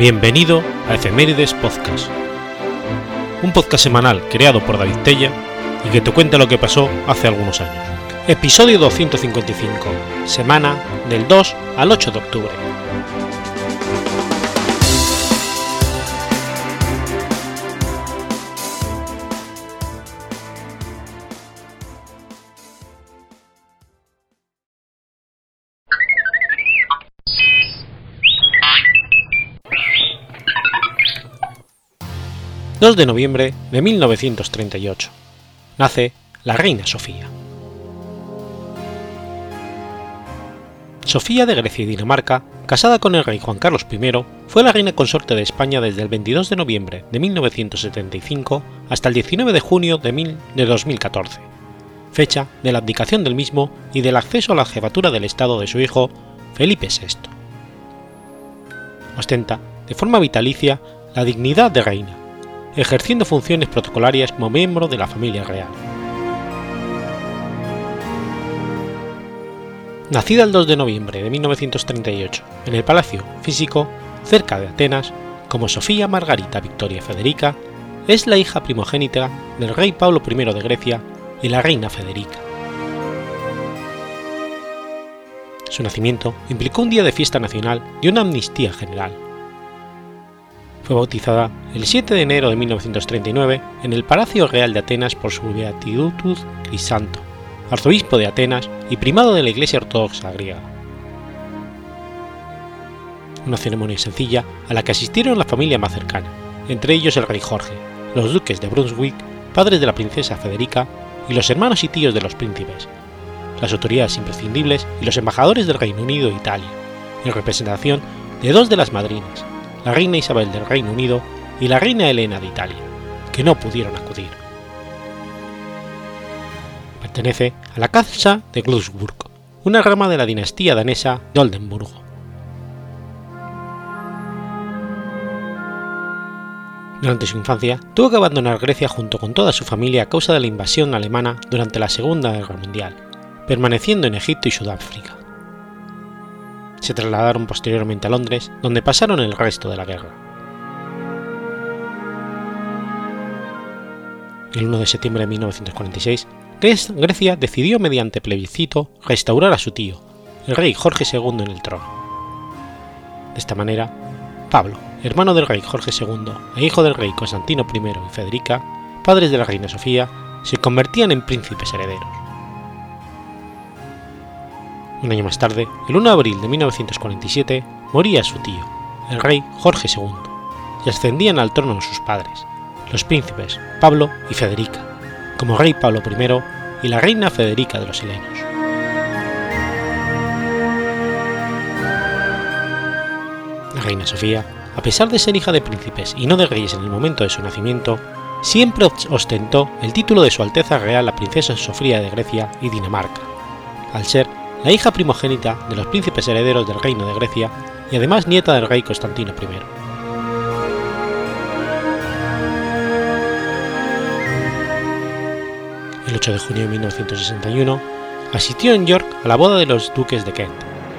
Bienvenido a Efemérides Podcast, un podcast semanal creado por David Tella y que te cuenta lo que pasó hace algunos años. Episodio 255, semana del 2 al 8 de octubre. 2 de noviembre de 1938. Nace la reina Sofía. Sofía de Grecia y Dinamarca, casada con el rey Juan Carlos I, fue la reina consorte de España desde el 22 de noviembre de 1975 hasta el 19 de junio de, de 2014, fecha de la abdicación del mismo y del acceso a la jefatura del Estado de su hijo Felipe VI. Ostenta, de forma vitalicia, la dignidad de reina, ejerciendo funciones protocolarias como miembro de la familia real. Nacida el 2 de noviembre de 1938 en el Palacio Físico, cerca de Atenas, como Sofía Margarita Victoria Federica, es la hija primogénita del rey Pablo I de Grecia y la reina Federica. Su nacimiento implicó un día de fiesta nacional y una amnistía general, fue bautizada el 7 de enero de 1939 en el Palacio Real de Atenas por su Beatitud Crisanto, arzobispo de Atenas y primado de la Iglesia Ortodoxa griega. Una ceremonia sencilla a la que asistieron la familia más cercana, entre ellos el rey Jorge, los duques de Brunswick, padres de la princesa Federica y los hermanos y tíos de los príncipes, las autoridades imprescindibles y los embajadores del Reino Unido e Italia, en representación de dos de las madrinas, la reina Isabel del Reino Unido y la reina Elena de Italia, que no pudieron acudir. Pertenece a la Casa de Glücksburg, una rama de la dinastía danesa de Oldenburgo. Durante su infancia tuvo que abandonar Grecia junto con toda su familia a causa de la invasión alemana durante la Segunda Guerra Mundial, permaneciendo en Egipto y Sudáfrica se trasladaron posteriormente a Londres, donde pasaron el resto de la guerra. El 1 de septiembre de 1946, Grecia decidió mediante plebiscito restaurar a su tío, el rey Jorge II, en el trono. De esta manera, Pablo, hermano del rey Jorge II e hijo del rey Constantino I y Federica, padres de la reina Sofía, se convertían en príncipes herederos. Un año más tarde, el 1 de abril de 1947, moría su tío, el rey Jorge II, y ascendían al trono sus padres, los príncipes Pablo y Federica, como rey Pablo I y la reina Federica de los Helenos. La reina Sofía, a pesar de ser hija de príncipes y no de reyes en el momento de su nacimiento, siempre ostentó el título de Su Alteza Real la Princesa Sofía de Grecia y Dinamarca, al ser la hija primogénita de los príncipes herederos del reino de Grecia y además nieta del rey Constantino I. El 8 de junio de 1961 asistió en York a la boda de los duques de Kent,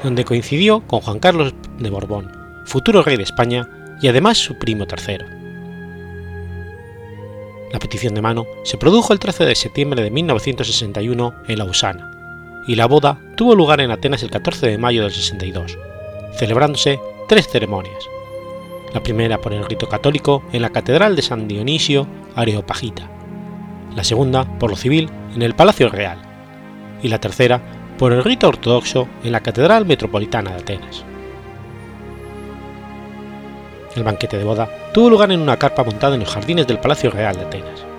donde coincidió con Juan Carlos de Borbón, futuro rey de España y además su primo tercero. La petición de mano se produjo el 13 de septiembre de 1961 en Lausana, y la boda tuvo lugar en Atenas el 14 de mayo del 62, celebrándose tres ceremonias. La primera por el rito católico en la Catedral de San Dionisio Areopagita, la segunda por lo civil en el Palacio Real y la tercera por el rito ortodoxo en la Catedral Metropolitana de Atenas. El banquete de boda tuvo lugar en una carpa montada en los jardines del Palacio Real de Atenas.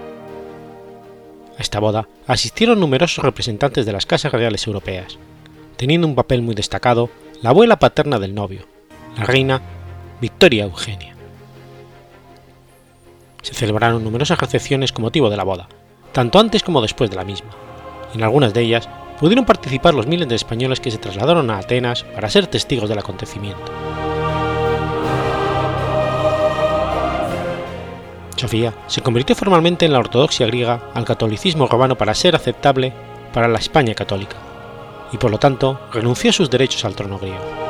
Esta boda asistieron numerosos representantes de las casas reales europeas, teniendo un papel muy destacado la abuela paterna del novio, la reina Victoria Eugenia. Se celebraron numerosas recepciones con motivo de la boda, tanto antes como después de la misma. En algunas de ellas pudieron participar los miles de españoles que se trasladaron a Atenas para ser testigos del acontecimiento. Sofía se convirtió formalmente en la ortodoxia griega al catolicismo romano para ser aceptable para la España católica, y por lo tanto renunció a sus derechos al trono griego.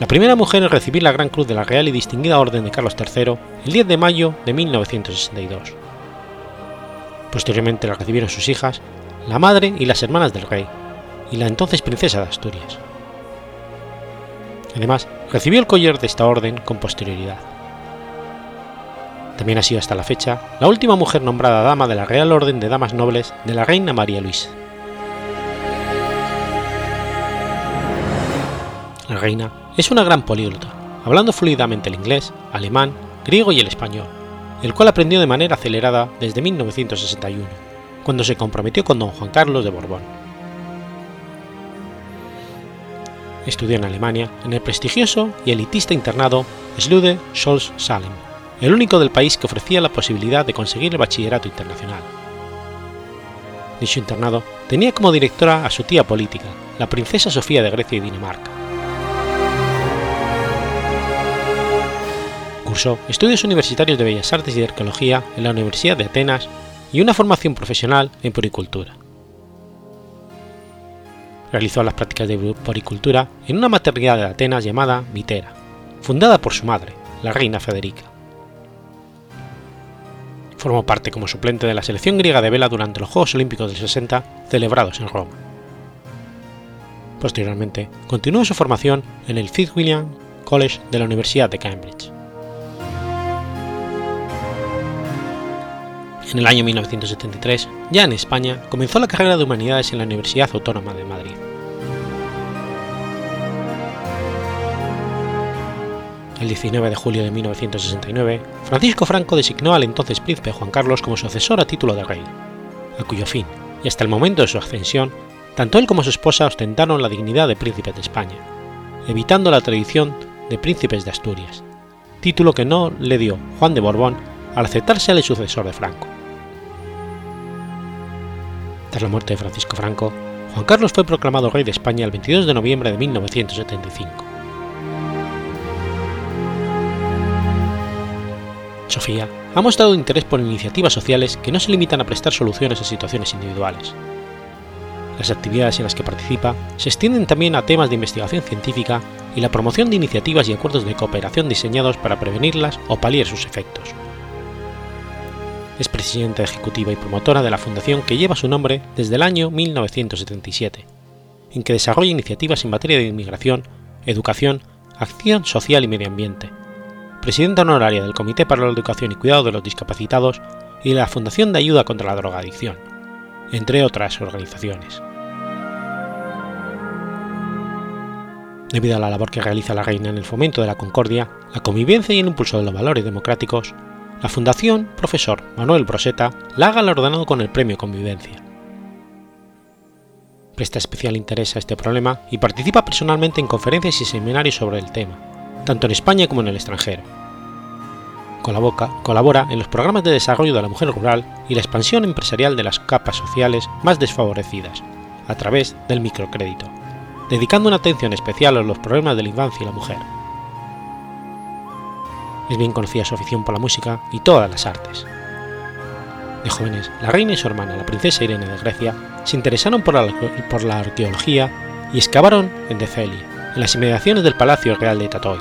la primera mujer en recibir la Gran Cruz de la Real y Distinguida Orden de Carlos III el 10 de mayo de 1962. Posteriormente la recibieron sus hijas, la madre y las hermanas del rey, y la entonces princesa de Asturias. Además, recibió el collar de esta orden con posterioridad. También ha sido hasta la fecha la última mujer nombrada dama de la Real Orden de Damas Nobles de la Reina María Luisa. La reina es una gran políglota, hablando fluidamente el inglés, alemán, griego y el español, el cual aprendió de manera acelerada desde 1961, cuando se comprometió con don Juan Carlos de Borbón. Estudió en Alemania en el prestigioso y elitista internado Slude Scholz Salem, el único del país que ofrecía la posibilidad de conseguir el bachillerato internacional. Dicho internado tenía como directora a su tía política, la princesa Sofía de Grecia y Dinamarca. Cursó estudios universitarios de Bellas Artes y de Arqueología en la Universidad de Atenas y una formación profesional en puricultura. Realizó las prácticas de puricultura en una maternidad de Atenas llamada Mitera, fundada por su madre, la reina Federica. Formó parte como suplente de la selección griega de vela durante los Juegos Olímpicos del 60 celebrados en Roma. Posteriormente, continuó su formación en el Fitzwilliam College de la Universidad de Cambridge. En el año 1973, ya en España, comenzó la carrera de Humanidades en la Universidad Autónoma de Madrid. El 19 de julio de 1969, Francisco Franco designó al entonces príncipe Juan Carlos como sucesor a título de rey, a cuyo fin, y hasta el momento de su ascensión, tanto él como su esposa ostentaron la dignidad de príncipes de España, evitando la tradición de príncipes de Asturias, título que no le dio Juan de Borbón al aceptarse al sucesor de Franco. Tras la muerte de Francisco Franco, Juan Carlos fue proclamado rey de España el 22 de noviembre de 1975. Sofía ha mostrado interés por iniciativas sociales que no se limitan a prestar soluciones a situaciones individuales. Las actividades en las que participa se extienden también a temas de investigación científica y la promoción de iniciativas y acuerdos de cooperación diseñados para prevenirlas o paliar sus efectos es presidenta ejecutiva y promotora de la fundación que lleva su nombre desde el año 1977, en que desarrolla iniciativas en materia de inmigración, educación, acción social y medio ambiente, presidenta honoraria del Comité para la Educación y Cuidado de los Discapacitados y de la Fundación de Ayuda contra la Drogadicción, entre otras organizaciones. Debido a la labor que realiza la Reina en el fomento de la concordia, la convivencia y el impulso de los valores democráticos, la Fundación Profesor Manuel Broseta la ha galardonado con el Premio Convivencia. Presta especial interés a este problema y participa personalmente en conferencias y seminarios sobre el tema, tanto en España como en el extranjero. colabora en los programas de desarrollo de la mujer rural y la expansión empresarial de las capas sociales más desfavorecidas, a través del microcrédito, dedicando una atención especial a los problemas de la infancia y la mujer es bien conocida su afición por la música y todas las artes. De jóvenes, la reina y su hermana, la princesa Irene de Grecia, se interesaron por la, arqueología y excavaron en Decelia, en las inmediaciones del Palacio Real de Tatoy,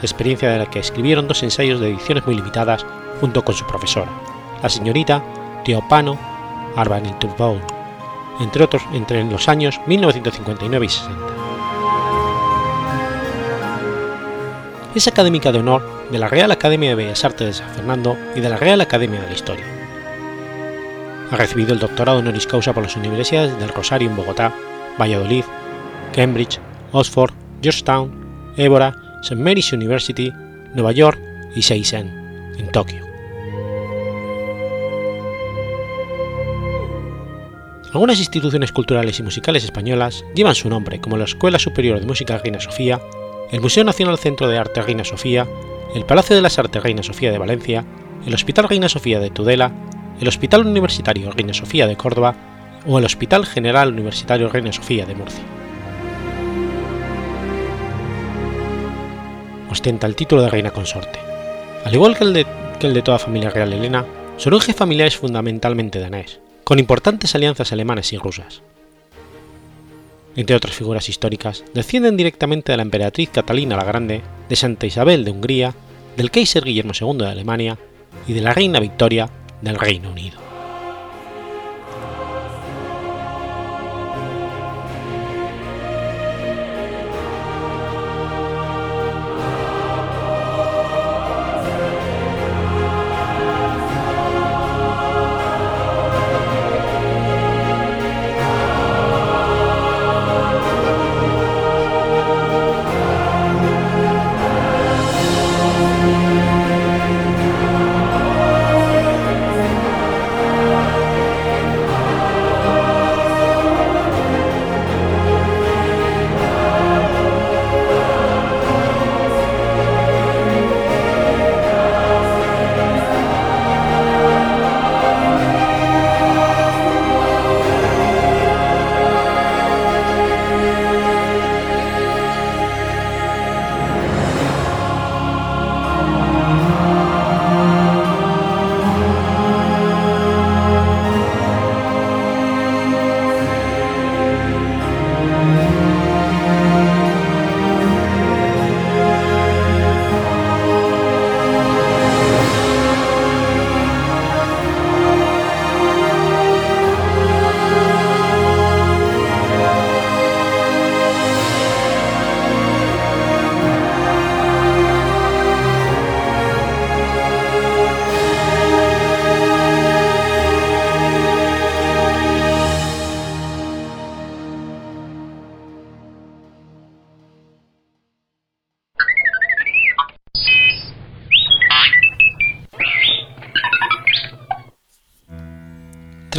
experiencia de la que escribieron dos ensayos de ediciones muy limitadas junto con su profesora, la señorita Teopano Arbanituboul, entre otros entre los años 1959 y 60. es académica de honor de la Real Academia de Bellas Artes de San Fernando y de la Real Academia de la Historia. Ha recibido el doctorado honoris causa por las universidades del Rosario en Bogotá, Valladolid, Cambridge, Oxford, Georgetown, Évora, St. Mary's University, Nueva York y Seisen, en Tokio. Algunas instituciones culturales y musicales españolas llevan su nombre, como la Escuela Superior de Música Reina Sofía el Museo Nacional Centro de Arte Reina Sofía, el Palacio de las Artes Reina Sofía de Valencia, el Hospital Reina Sofía de Tudela, el Hospital Universitario Reina Sofía de Córdoba o el Hospital General Universitario Reina Sofía de Murcia. Ostenta el título de reina consorte. Al igual que el de, toda familia real helena, su origen familiar es fundamentalmente danés, con importantes alianzas alemanas y rusas. Entre otras figuras históricas, descienden directamente de la emperatriz Catalina la Grande, de Santa Isabel de Hungría, del Kaiser Guillermo II de Alemania y de la reina Victoria del Reino Unido.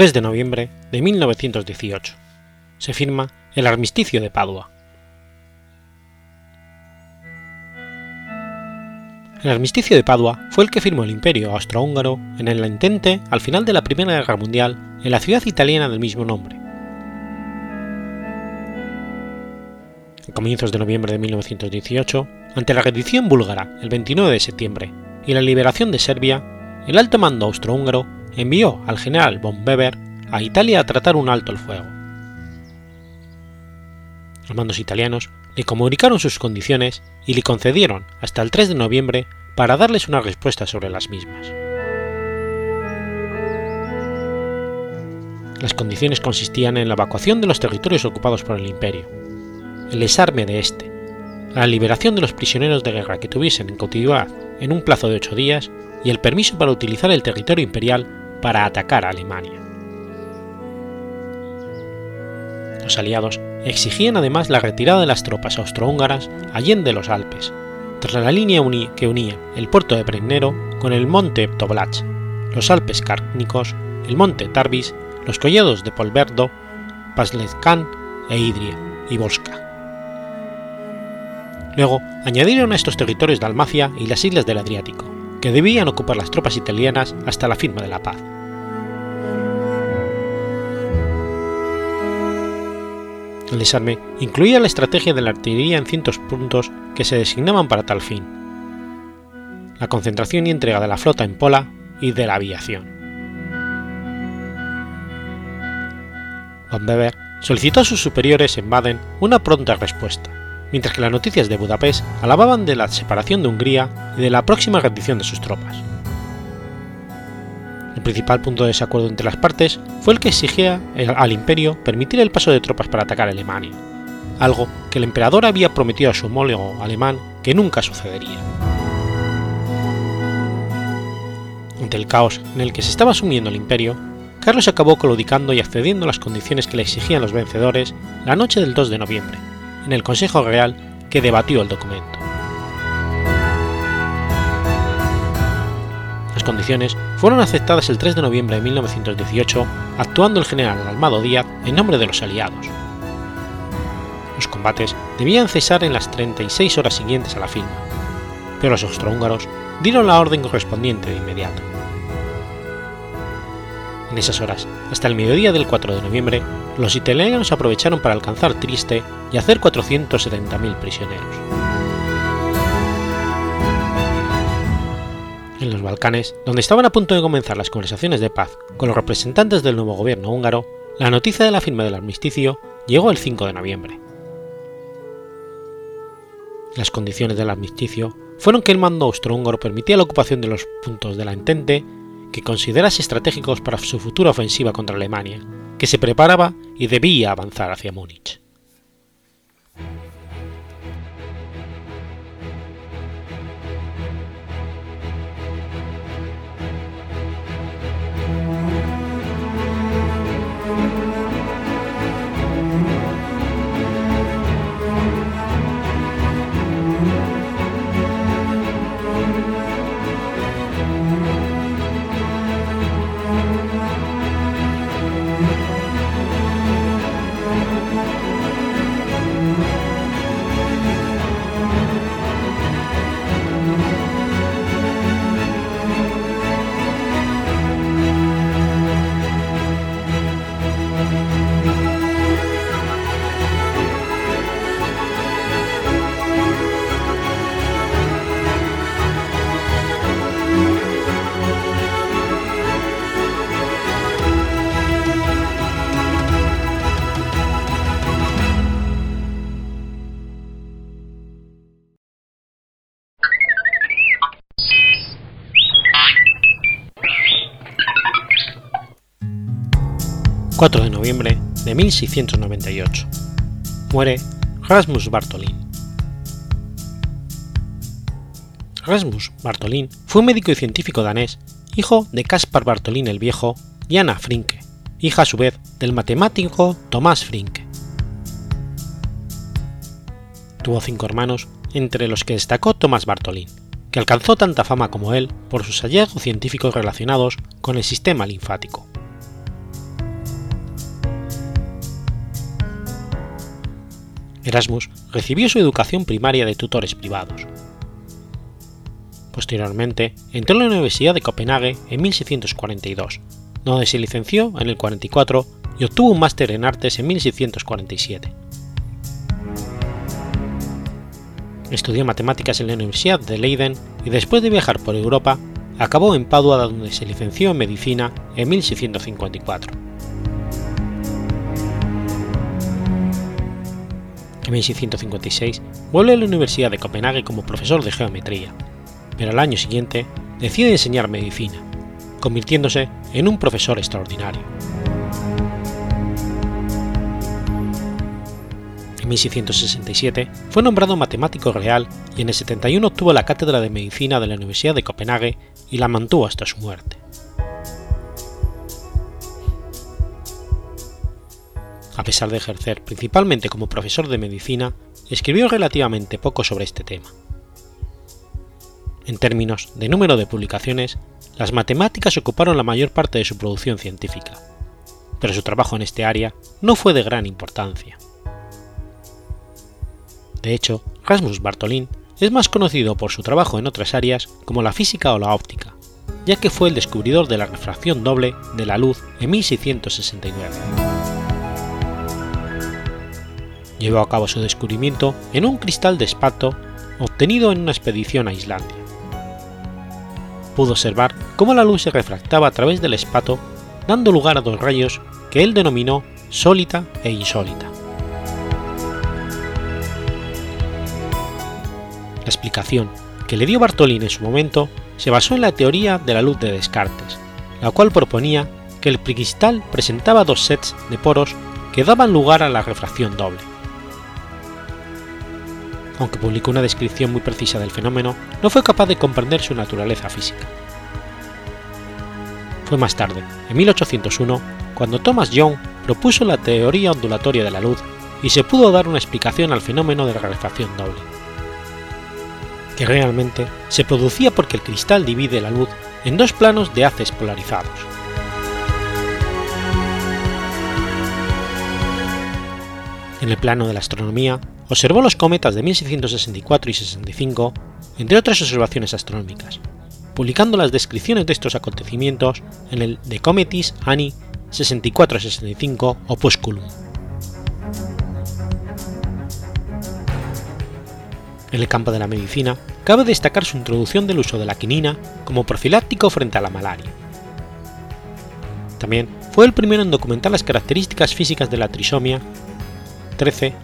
3 de noviembre de 1918. Se firma el Armisticio de Padua. El Armisticio de Padua fue el que firmó el Imperio austrohúngaro en el intente al final de la Primera Guerra Mundial en la ciudad italiana del mismo nombre. A comienzos de noviembre de 1918, ante la rendición búlgara el 29 de septiembre y la liberación de Serbia, el alto mando austrohúngaro envió al general von Weber a Italia a tratar un alto el fuego. Los mandos italianos le comunicaron sus condiciones y le concedieron hasta el 3 de noviembre para darles una respuesta sobre las mismas. Las condiciones consistían en la evacuación de los territorios ocupados por el imperio, el desarme de este, la liberación de los prisioneros de guerra que tuviesen en cautividad en un plazo de ocho días y el permiso para utilizar el territorio imperial para atacar a Alemania. Los aliados exigían además la retirada de las tropas austrohúngaras allende los Alpes, tras la línea que unía el puerto de Brennero con el monte Toblach, los Alpes Cárnicos, el monte Tarbis, los collados de Polverdo, Paslezcan e Idria y Volska. Luego añadieron a estos territorios Dalmacia y las islas del Adriático, que debían ocupar las tropas italianas hasta la firma de la paz. El desarme incluía la estrategia de la artillería en cientos puntos que se designaban para tal fin, la concentración y entrega de la flota en Pola y de la aviación. Von Weber solicitó a sus superiores en Baden una pronta respuesta, mientras que las noticias de Budapest alababan de la separación de Hungría y de la próxima rendición de sus tropas. El principal punto de desacuerdo entre las partes fue el que exigía al imperio permitir el paso de tropas para atacar Alemania, algo que el emperador había prometido a su homólogo alemán que nunca sucedería. Ante el caos en el que se estaba sumiendo el imperio, Carlos acabó claudicando y accediendo a las condiciones que le exigían los vencedores la noche del 2 de noviembre, en el Consejo Real que debatió el documento. Las condiciones fueron aceptadas el 3 de noviembre de 1918, actuando el general Almado Díaz en nombre de los aliados. Los combates debían cesar en las 36 horas siguientes a la firma, pero los austrohúngaros dieron la orden correspondiente de inmediato. En esas horas, hasta el mediodía del 4 de noviembre, los italianos aprovecharon para alcanzar Triste y hacer 470.000 prisioneros. En los Balcanes, donde estaban a punto de comenzar las conversaciones de paz con los representantes del nuevo gobierno húngaro, la noticia de la firma del armisticio llegó el 5 de noviembre. Las condiciones del armisticio fueron que el mando austrohúngaro permitía la ocupación de los puntos de la Entente que considerase estratégicos para su futura ofensiva contra Alemania, que se preparaba y debía avanzar hacia Múnich. De 1698. Muere Rasmus Bartolin. Rasmus Bartolin fue un médico y científico danés, hijo de Caspar Bartolin el Viejo y Anna Frinke, hija a su vez del matemático Tomás Frinke. Tuvo cinco hermanos, entre los que destacó Tomás Bartolin, que alcanzó tanta fama como él por sus hallazgos científicos relacionados con el sistema linfático. Erasmus recibió su educación primaria de tutores privados. Posteriormente, entró en la Universidad de Copenhague en 1642, donde se licenció en el 44 y obtuvo un máster en artes en 1647. Estudió matemáticas en la Universidad de Leiden y después de viajar por Europa, acabó en Padua donde se licenció en medicina en 1654. En 1656 vuelve a la Universidad de Copenhague como profesor de geometría, pero al año siguiente decide enseñar medicina, convirtiéndose en un profesor extraordinario. En 1667 fue nombrado matemático real y en el 71 obtuvo la cátedra de medicina de la Universidad de Copenhague y la mantuvo hasta su muerte. A pesar de ejercer principalmente como profesor de medicina, escribió relativamente poco sobre este tema. En términos de número de publicaciones, las matemáticas ocuparon la mayor parte de su producción científica, pero su trabajo en este área no fue de gran importancia. De hecho, Rasmus Bartolin es más conocido por su trabajo en otras áreas como la física o la óptica, ya que fue el descubridor de la refracción doble de la luz en 1669 llevó a cabo su descubrimiento en un cristal de espato obtenido en una expedición a Islandia. Pudo observar cómo la luz se refractaba a través del espato, dando lugar a dos rayos que él denominó sólita e insólita. La explicación que le dio Bartolín en su momento se basó en la teoría de la luz de Descartes, la cual proponía que el cristal presentaba dos sets de poros que daban lugar a la refracción doble aunque publicó una descripción muy precisa del fenómeno, no fue capaz de comprender su naturaleza física. Fue más tarde, en 1801, cuando Thomas Young propuso la teoría ondulatoria de la luz y se pudo dar una explicación al fenómeno de la rarefacción doble, que realmente se producía porque el cristal divide la luz en dos planos de haces polarizados. En el plano de la astronomía, observó los cometas de 1664 y 65, entre otras observaciones astronómicas, publicando las descripciones de estos acontecimientos en el De Cometis Anni 64-65 Opusculum. En el campo de la medicina, cabe destacar su introducción del uso de la quinina como profiláctico frente a la malaria. También fue el primero en documentar las características físicas de la trisomia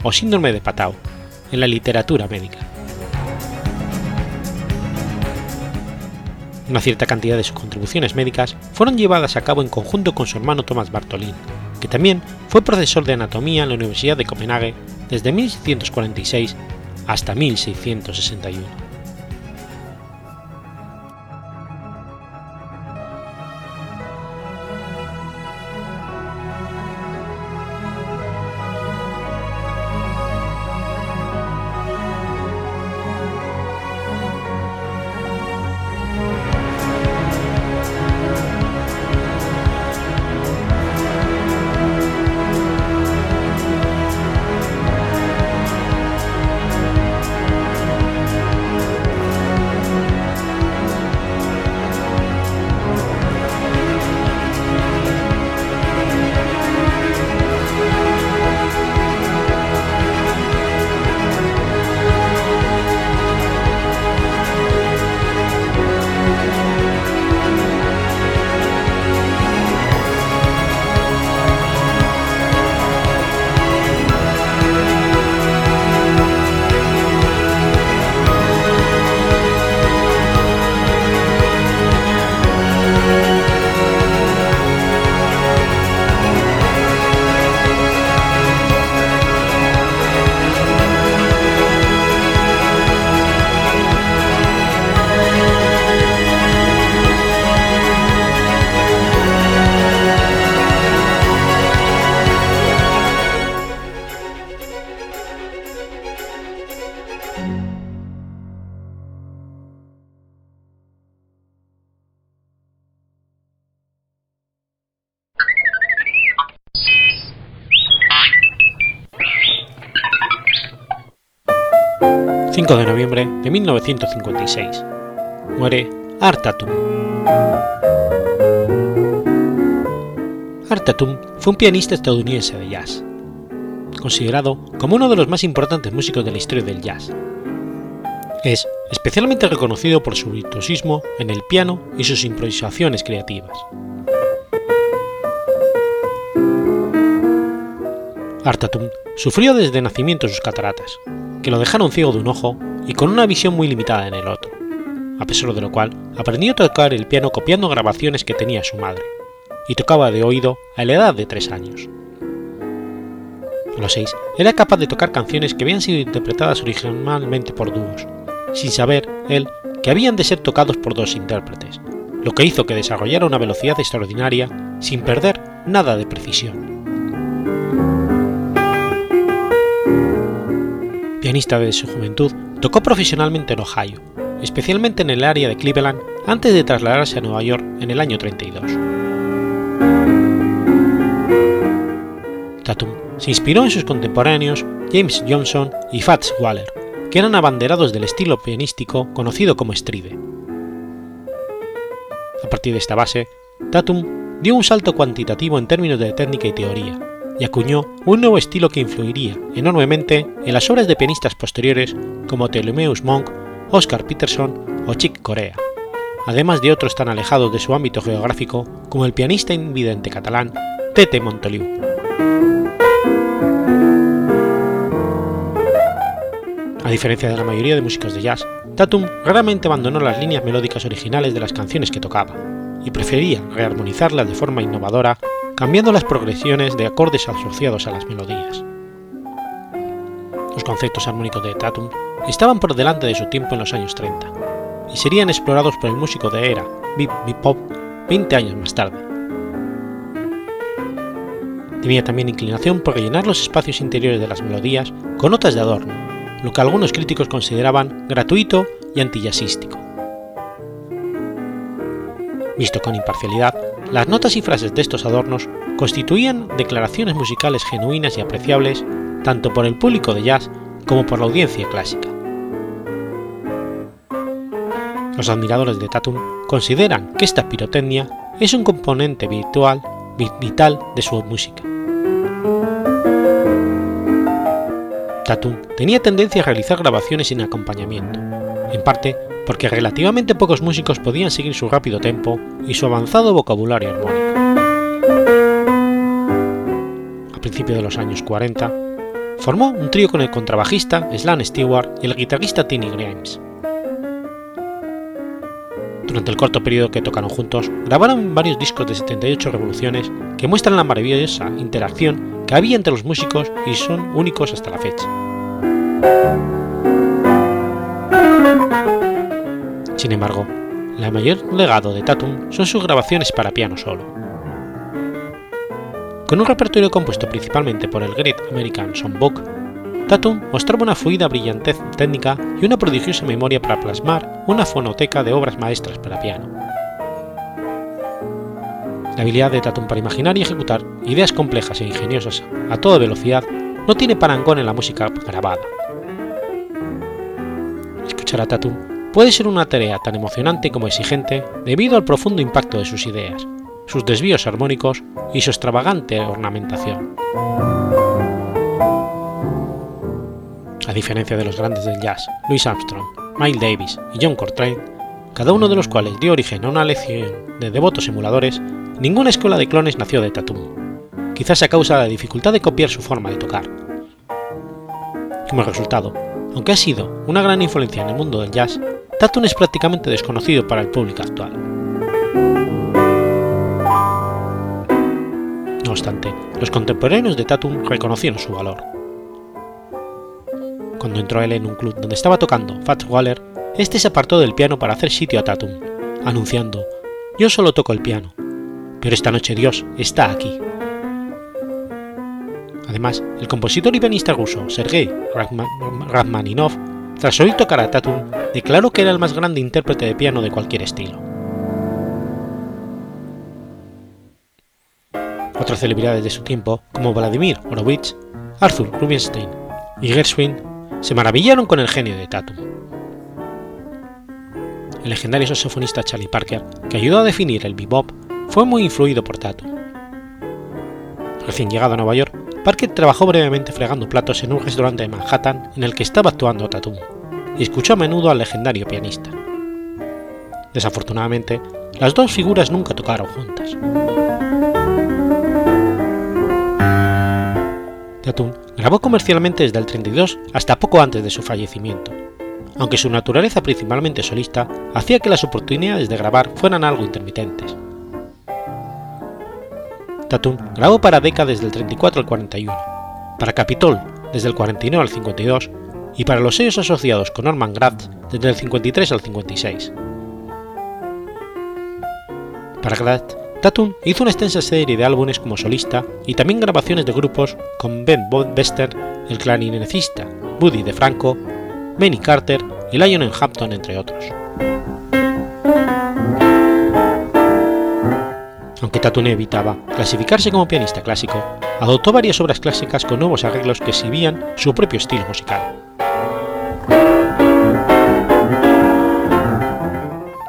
O síndrome de Patau, en la literatura médica. Una cierta cantidad de sus contribuciones médicas fueron llevadas a cabo en conjunto con su hermano Thomas Bartholin, que también fue profesor de anatomía en la Universidad de Copenhague desde 1646 hasta 1661. 5 de noviembre de 1956. Muere Art Tatum. Art Tatum fue un pianista estadounidense de jazz, considerado como uno de los más importantes músicos de la historia del jazz. Es especialmente reconocido por su virtuosismo en el piano y sus improvisaciones creativas. Art Tatum sufrió desde nacimiento sus cataratas, que lo dejaron ciego de un ojo y con una visión muy limitada en el otro, a pesar de lo cual aprendió a tocar el piano copiando grabaciones que tenía su madre, y tocaba de oído a la edad de tres años. A los seis era capaz de tocar canciones que habían sido interpretadas originalmente por dúos, sin saber él que habían de ser tocados por dos intérpretes, lo que hizo que desarrollara una velocidad extraordinaria sin perder nada de precisión. Pianista de su juventud, tocó profesionalmente en Ohio, especialmente en el área de Cleveland, antes de trasladarse a Nueva York en el año 32. Tatum se inspiró en sus contemporáneos James Johnson y Fats Waller, que eran abanderados del estilo pianístico conocido como stride. A partir de esta base, Tatum dio un salto cuantitativo en términos de técnica y teoría, y acuñó un nuevo estilo que influiría enormemente en las obras de pianistas posteriores como Ptolemaeus Monk, Oscar Peterson o Chick Corea, además de otros tan alejados de su ámbito geográfico como el pianista invidente catalán Tete Montoliu. A diferencia de la mayoría de músicos de jazz, Tatum raramente abandonó las líneas melódicas originales de las canciones que tocaba, y prefería rearmonizarlas de forma innovadora cambiando las progresiones de acordes asociados a las melodías. Los conceptos armónicos de Tatum estaban por delante de su tiempo en los años 30 y serían explorados por el músico de era, Bip Pop, 20 años más tarde. Tenía también inclinación por rellenar los espacios interiores de las melodías con notas de adorno, lo que algunos críticos consideraban gratuito y antijazzístico. Visto con imparcialidad, las notas y frases de estos adornos constituían declaraciones musicales genuinas y apreciables tanto por el público de jazz como por la audiencia clásica. Los admiradores de Tatum consideran que esta pirotecnia es un componente virtual, vital de su música. Tatum tenía tendencia a realizar grabaciones sin acompañamiento, en parte porque relativamente pocos músicos podían seguir su rápido tempo y su avanzado vocabulario armónico. A principios de los años 40, formó un trío con el contrabajista Slan Stewart y el guitarrista Tiny Grimes. Durante el corto periodo que tocaron juntos, grabaron varios discos de 78 revoluciones que muestran la maravillosa interacción que había entre los músicos y son únicos hasta la fecha. Sin embargo, el mayor legado de Tatum son sus grabaciones para piano solo. Con un repertorio compuesto principalmente por el Great American Songbook, Tatum mostraba una fluida brillantez técnica y una prodigiosa memoria para plasmar una fonoteca de obras maestras para piano. La habilidad de Tatum para imaginar y ejecutar ideas complejas e ingeniosas a toda velocidad no tiene parangón en la música grabada. Escuchar a Tatum puede ser una tarea tan emocionante como exigente debido al profundo impacto de sus ideas, sus desvíos armónicos y su extravagante ornamentación. A diferencia de los grandes del jazz, Louis Armstrong, Miles Davis y John Coltrane, cada uno de los cuales dio origen a una lección de devotos emuladores, ninguna escuela de clones nació de Tatum, quizás a causa de la dificultad de copiar su forma de tocar. Como resultado, aunque ha sido una gran influencia en el mundo del jazz, Tatum es prácticamente desconocido para el público actual. No obstante, los contemporáneos de Tatum reconocieron su valor cuando entró él en un club donde estaba tocando Fats Waller, este se apartó del piano para hacer sitio a Tatum, anunciando: Yo solo toco el piano, pero esta noche Dios está aquí. Además, el compositor y pianista ruso Sergei Rachmaninov, tras oír tocar a Tatum, declaró que era el más grande intérprete de piano de cualquier estilo. Otras celebridades de su tiempo, como Vladimir Horowitz, Arthur Rubinstein y Gershwin, se maravillaron con el genio de Tatum. El legendario saxofonista Charlie Parker, que ayudó a definir el bebop, fue muy influido por Tatum. Recién llegado a Nueva York, Parker trabajó brevemente fregando platos en un restaurante de Manhattan en el que estaba actuando Tatum, y escuchó a menudo al legendario pianista. Desafortunadamente, las dos figuras nunca tocaron juntas. Tatum grabó comercialmente desde el 32 hasta poco antes de su fallecimiento, aunque su naturaleza principalmente solista hacía que las oportunidades de grabar fueran algo intermitentes. Tatum grabó para Decca desde el 34 al 41, para Capitol desde el 49 al 52 y para los sellos asociados con Norman Gratz desde el 53 al 56. Para Gratz Tatum hizo una extensa serie de álbumes como solista y también grabaciones de grupos con Ben Bester, el clarinetista Buddy DeFranco, Benny Carter y Lionel Hampton, entre otros. Aunque Tatum evitaba clasificarse como pianista clásico, adoptó varias obras clásicas con nuevos arreglos que exhibían su propio estilo musical.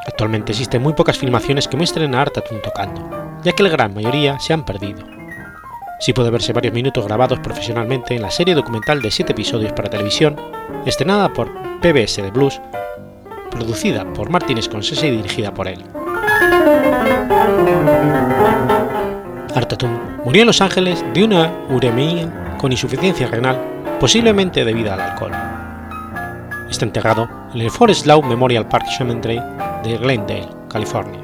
Actualmente existen muy pocas filmaciones que muestren a Artatun tocando, ya que la gran mayoría se han perdido. Sí puede verse varios minutos grabados profesionalmente en la serie documental de 7 episodios para televisión, estrenada por PBS de Blues, producida por Martin Scorsese y dirigida por él. Artatun murió en Los Ángeles de una uremia con insuficiencia renal, posiblemente debida al alcohol. Está enterrado en el Forest Lawn Memorial Park Cemetery de Glendale, California.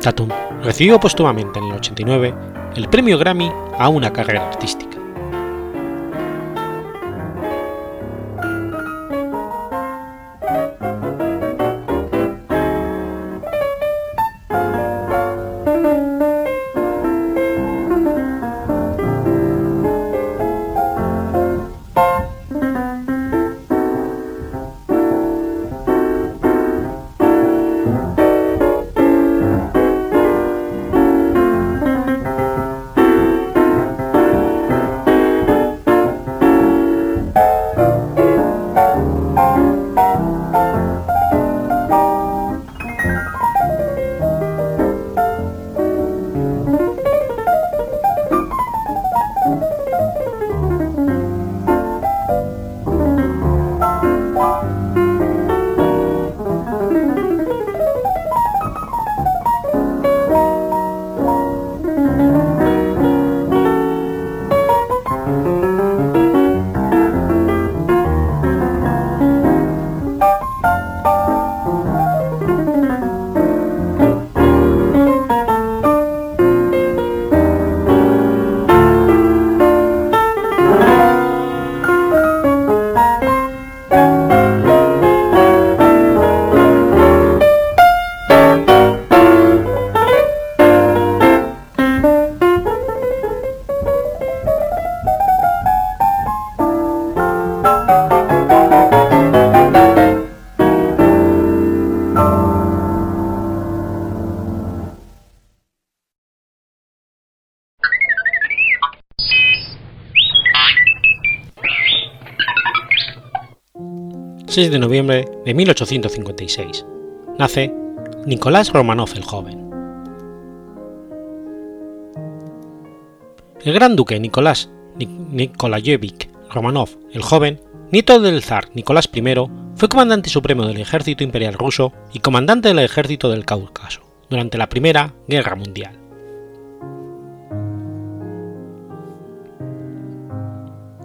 Tatum recibió póstumamente en el 89 el premio Grammy a una carrera artística. 6 de noviembre de 1856. Nace Nicolás Romanov el joven. El gran duque Nicolás Nikolayevich Romanov el joven, nieto del zar Nicolás I, fue comandante supremo del ejército imperial ruso y comandante del ejército del Cáucaso durante la Primera Guerra Mundial.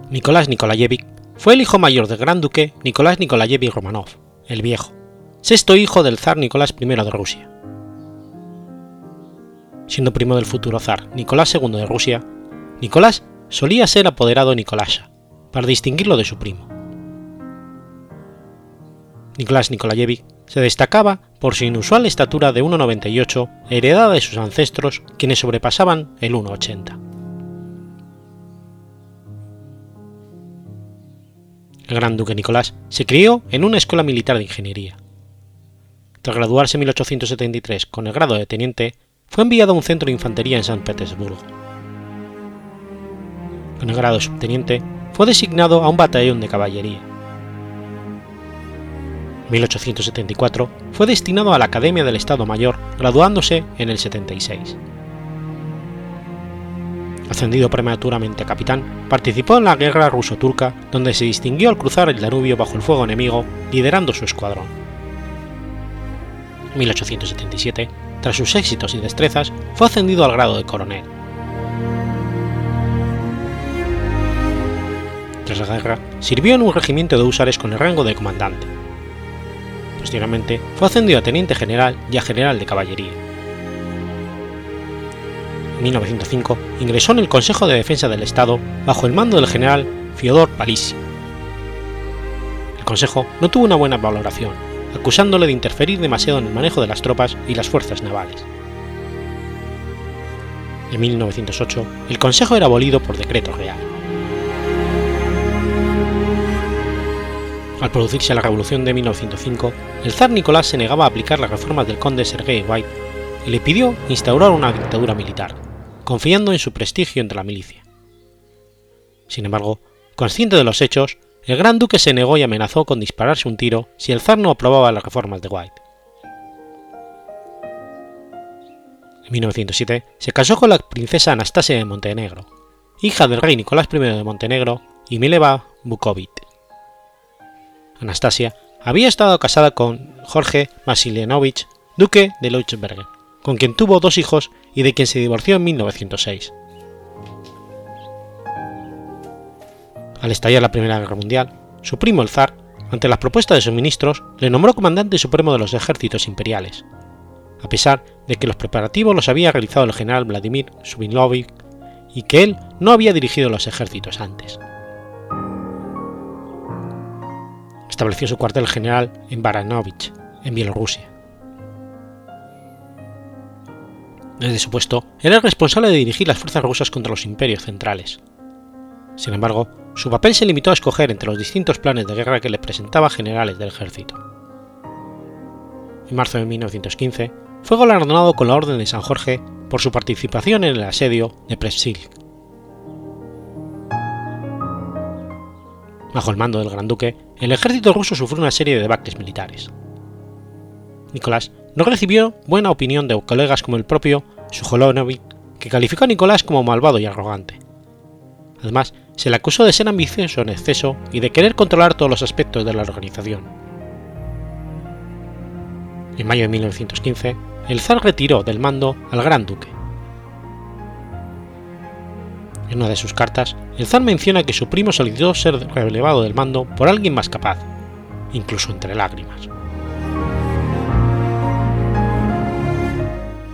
Nicolás Nikolayevich fue el hijo mayor del gran duque Nicolás Nikolayevich Romanov, el Viejo, sexto hijo del zar Nicolás I de Rusia. Siendo primo del futuro zar Nicolás II de Rusia, Nicolás solía ser apoderado Nicolasha, para distinguirlo de su primo. Nicolás Nikolayevich se destacaba por su inusual estatura de 1,98 heredada de sus ancestros quienes sobrepasaban el 1,80. El gran duque Nicolás se crió en una escuela militar de ingeniería. Tras graduarse en 1873 con el grado de teniente, fue enviado a un centro de infantería en San Petersburgo. Con el grado de subteniente, fue designado a un batallón de caballería. En 1874 fue destinado a la Academia del Estado Mayor, graduándose en el 76. Ascendido prematuramente a capitán, participó en la guerra ruso-turca, donde se distinguió al cruzar el Danubio bajo el fuego enemigo, liderando su escuadrón. En 1877, tras sus éxitos y destrezas, fue ascendido al grado de coronel. Tras la guerra, sirvió en un regimiento de húsares con el rango de comandante. Posteriormente, fue ascendido a teniente general y a general de caballería. En 1905 ingresó en el Consejo de Defensa del Estado bajo el mando del general Fyodor Palissy. El Consejo no tuvo una buena valoración, acusándole de interferir demasiado en el manejo de las tropas y las fuerzas navales. En 1908, el Consejo era abolido por decreto real. Al producirse la Revolución de 1905, el zar Nicolás se negaba a aplicar las reformas del conde Sergei White y le pidió instaurar una dictadura militar, confiando en su prestigio entre la milicia. Sin embargo, consciente de los hechos, el gran duque se negó y amenazó con dispararse un tiro si el zar no aprobaba las reformas de White. En 1907 se casó con la princesa Anastasia de Montenegro, hija del rey Nicolás I de Montenegro y Mileva Vukovic. Anastasia había estado casada con Jorge Vasilienovich, duque de Leuchtenberg, con quien tuvo dos hijos y de quien se divorció en 1906. Al estallar la Primera Guerra Mundial, su primo el zar, ante las propuestas de sus ministros, le nombró comandante supremo de los ejércitos imperiales, a pesar de que los preparativos los había realizado el general Vladimir Subinovich y que él no había dirigido los ejércitos antes. Estableció su cuartel general en Baranovich, en Bielorrusia. Desde su puesto, era el responsable de dirigir las fuerzas rusas contra los imperios centrales. Sin embargo, su papel se limitó a escoger entre los distintos planes de guerra que le presentaba generales del ejército. En marzo de 1915, fue galardonado con la Orden de San Jorge por su participación en el asedio de Prepsilk. Bajo el mando del Gran Duque, el ejército ruso sufrió una serie de debacles militares. Nicolás no recibió buena opinión de colegas como el propio Sujolonovich, que calificó a Nicolás como malvado y arrogante. Además, se le acusó de ser ambicioso en exceso y de querer controlar todos los aspectos de la organización. En mayo de 1915, el zar retiró del mando al Gran Duque. En una de sus cartas, el zar menciona que su primo solicitó ser relevado del mando por alguien más capaz, incluso entre lágrimas.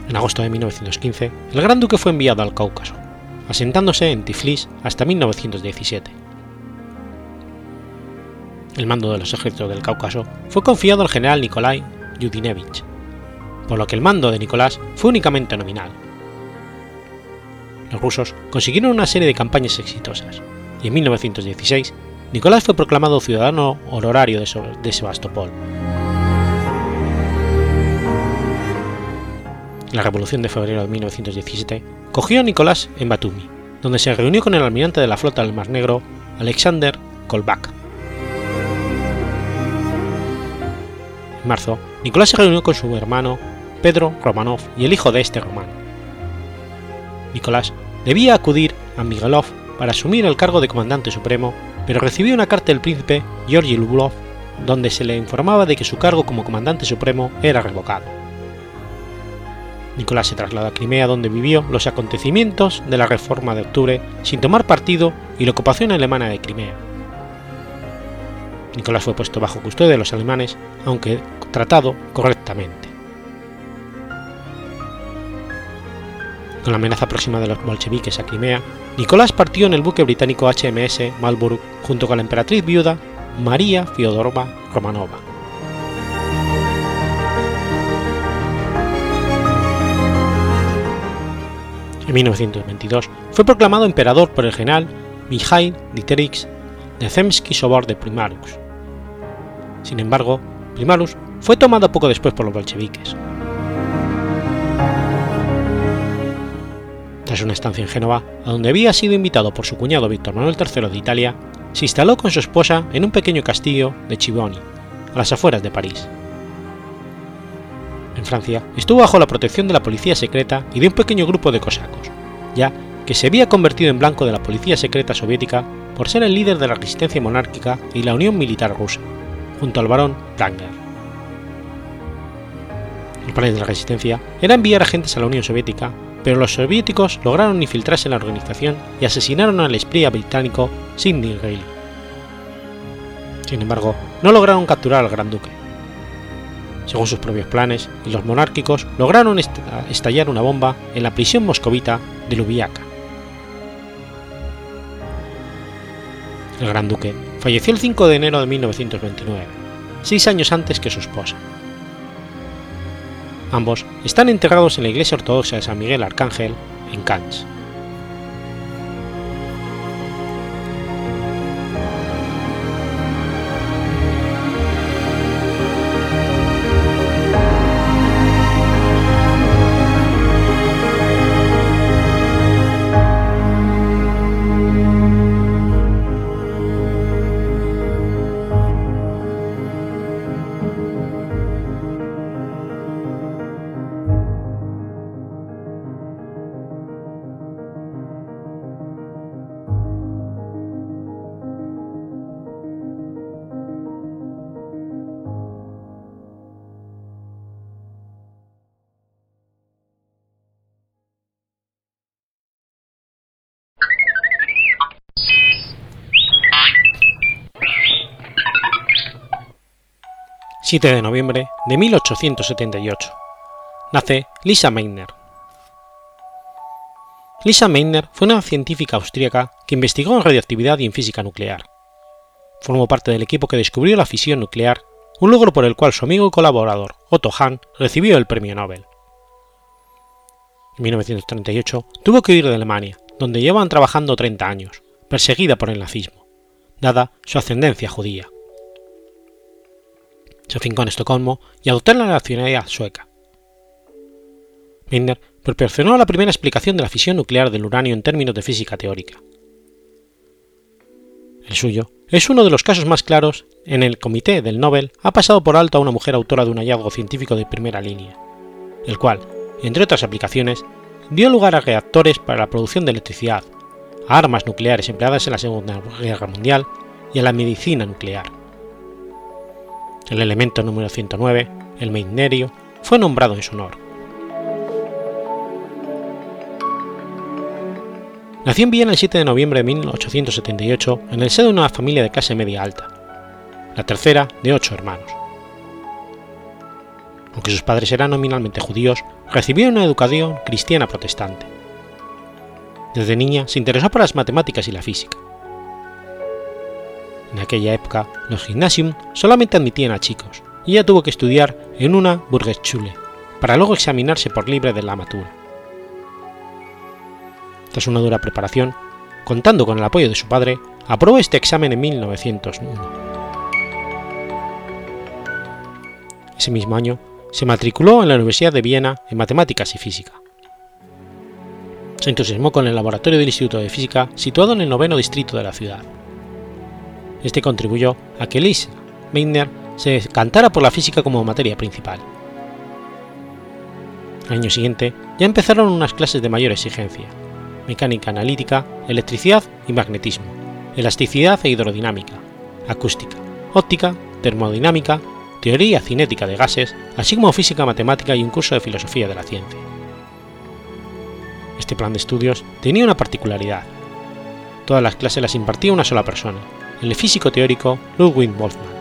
En agosto de 1915, el Gran Duque fue enviado al Cáucaso, asentándose en Tiflis hasta 1917. El mando de los ejércitos del Cáucaso fue confiado al general Nikolai Yudinevich, por lo que el mando de Nicolás fue únicamente nominal. Los rusos consiguieron una serie de campañas exitosas, y en 1916 Nicolás fue proclamado ciudadano honorario de Sebastopol. La Revolución de febrero de 1917 cogió a Nicolás en Batumi, donde se reunió con el almirante de la flota del Mar Negro, Alexander Kolbak. En marzo, Nicolás se reunió con su hermano Pedro Romanov y el hijo de este Román. Nicolás debía acudir a Miguelov para asumir el cargo de comandante supremo, pero recibió una carta del príncipe Georgi Lubov donde se le informaba de que su cargo como comandante supremo era revocado. Nicolás se trasladó a Crimea donde vivió los acontecimientos de la Reforma de Octubre sin tomar partido y la ocupación alemana de Crimea. Nicolás fue puesto bajo custodia de los alemanes, aunque tratado correctamente. Con la amenaza próxima de los bolcheviques a Crimea, Nicolás partió en el buque británico HMS Marlborough junto con la emperatriz viuda María Fiodorova Romanova. En 1922 fue proclamado emperador por el general Mikhail Dietrich Zemsky Sobor de Primarus. Sin embargo, Primarus fue tomado poco después por los bolcheviques. Tras una estancia en Génova, a donde había sido invitado por su cuñado Víctor Manuel III de Italia, se instaló con su esposa en un pequeño castillo de Chivoni, a las afueras de París. En Francia estuvo bajo la protección de la policía secreta y de un pequeño grupo de cosacos, ya que se había convertido en blanco de la policía secreta soviética por ser el líder de la resistencia monárquica y la Unión Militar Rusa, junto al barón Danger. El plan de la resistencia era enviar agentes a la Unión Soviética pero los soviéticos lograron infiltrarse en la organización y asesinaron al espía británico Sidney Reilly. Sin embargo, no lograron capturar al Gran Duque. Según sus propios planes, los monárquicos lograron estallar una bomba en la prisión moscovita de Lubiaka. El Gran Duque falleció el 5 de enero de 1929, seis años antes que su esposa. Ambos están enterrados en la iglesia ortodoxa de San Miguel Arcángel, en Cannes. 7 de noviembre de 1878. Nace Lisa Meitner. Lisa Meitner fue una científica austríaca que investigó en radioactividad y en física nuclear. Formó parte del equipo que descubrió la fisión nuclear, un logro por el cual su amigo y colaborador Otto Hahn recibió el premio Nobel. En 1938 tuvo que huir de Alemania, donde llevaban trabajando 30 años, perseguida por el nazismo, dada su ascendencia judía se afincó en Estocolmo y adoptó la nacionalidad sueca. Minder proporcionó la primera explicación de la fisión nuclear del uranio en términos de física teórica. El suyo es uno de los casos más claros en el comité del Nobel ha pasado por alto a una mujer autora de un hallazgo científico de primera línea, el cual, entre otras aplicaciones, dio lugar a reactores para la producción de electricidad, a armas nucleares empleadas en la Segunda Guerra Mundial y a la medicina nuclear. El elemento número 109, el meitnerio, fue nombrado en su honor. Nació en Viena el 7 de noviembre de 1878 en el seno de una familia de clase media alta, la tercera de ocho hermanos. Aunque sus padres eran nominalmente judíos, recibió una educación cristiana protestante. Desde niña se interesó por las matemáticas y la física. En aquella época, los gymnasium solamente admitían a chicos, y ella tuvo que estudiar en una Burgerschule, para luego examinarse por libre de la matura. Tras una dura preparación, contando con el apoyo de su padre, aprobó este examen en 1901. Ese mismo año, se matriculó en la Universidad de Viena en matemáticas y física. Se entusiasmó con el laboratorio del Instituto de Física situado en el noveno distrito de la ciudad. Este contribuyó a que Lisa Meitner se decantara por la física como materia principal. Al año siguiente ya empezaron unas clases de mayor exigencia, mecánica analítica, electricidad y magnetismo, elasticidad e hidrodinámica, acústica, óptica, termodinámica, teoría cinética de gases, así como física matemática y un curso de filosofía de la ciencia. Este plan de estudios tenía una particularidad. Todas las clases las impartía una sola persona, el físico teórico Ludwig Boltzmann.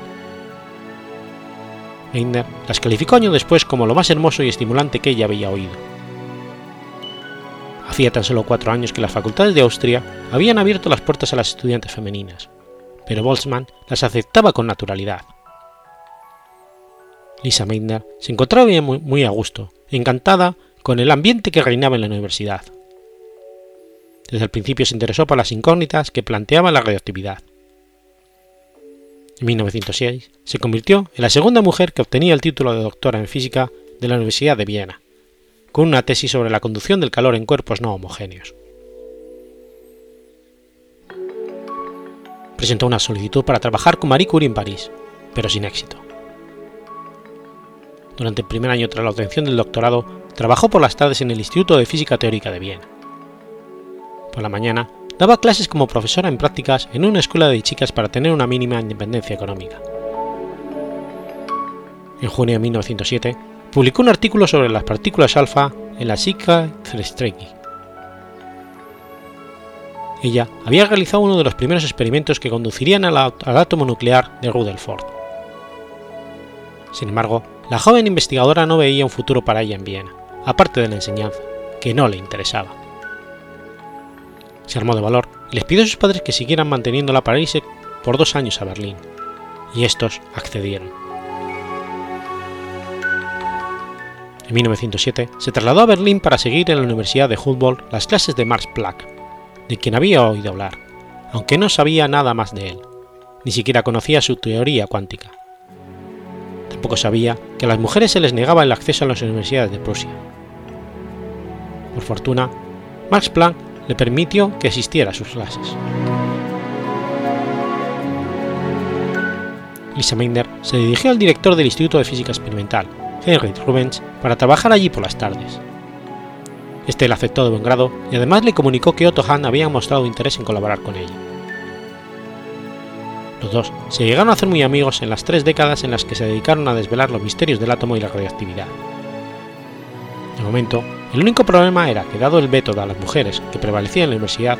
Meitner las calificó años después como lo más hermoso y estimulante que ella había oído. Hacía tan solo cuatro años que las facultades de Austria habían abierto las puertas a las estudiantes femeninas, pero Boltzmann las aceptaba con naturalidad. Lisa Meitner se encontraba muy a gusto, encantada con el ambiente que reinaba en la universidad. Desde el principio se interesó por las incógnitas que planteaba la radioactividad. En 1906 se convirtió en la segunda mujer que obtenía el título de doctora en física de la Universidad de Viena, con una tesis sobre la conducción del calor en cuerpos no homogéneos. Presentó una solicitud para trabajar con Marie Curie en París, pero sin éxito. Durante el primer año tras la obtención del doctorado, trabajó por las tardes en el Instituto de Física Teórica de Viena. Por la mañana, daba clases como profesora en prácticas en una escuela de chicas para tener una mínima independencia económica. En junio de 1907, publicó un artículo sobre las partículas alfa en la Psychiatric Ella había realizado uno de los primeros experimentos que conducirían al, al átomo nuclear de Rutherford. Sin embargo, la joven investigadora no veía un futuro para ella en Viena, aparte de la enseñanza, que no le interesaba. Se armó de valor y les pidió a sus padres que siguieran manteniéndola para irse por dos años a Berlín, y estos accedieron. En 1907 se trasladó a Berlín para seguir en la Universidad de Humboldt las clases de Max Planck, de quien había oído hablar, aunque no sabía nada más de él, ni siquiera conocía su teoría cuántica. Tampoco sabía que a las mujeres se les negaba el acceso a las universidades de Prusia. Por fortuna, Max Planck le permitió que asistiera a sus clases. Lisa Meitner se dirigió al director del Instituto de Física Experimental, Heinrich Rubens, para trabajar allí por las tardes. Este le aceptó de buen grado y además le comunicó que Otto Hahn había mostrado interés en colaborar con ella. Los dos se llegaron a hacer muy amigos en las tres décadas en las que se dedicaron a desvelar los misterios del átomo y la radioactividad. De momento, el único problema era que, dado el veto a las mujeres que prevalecía en la universidad,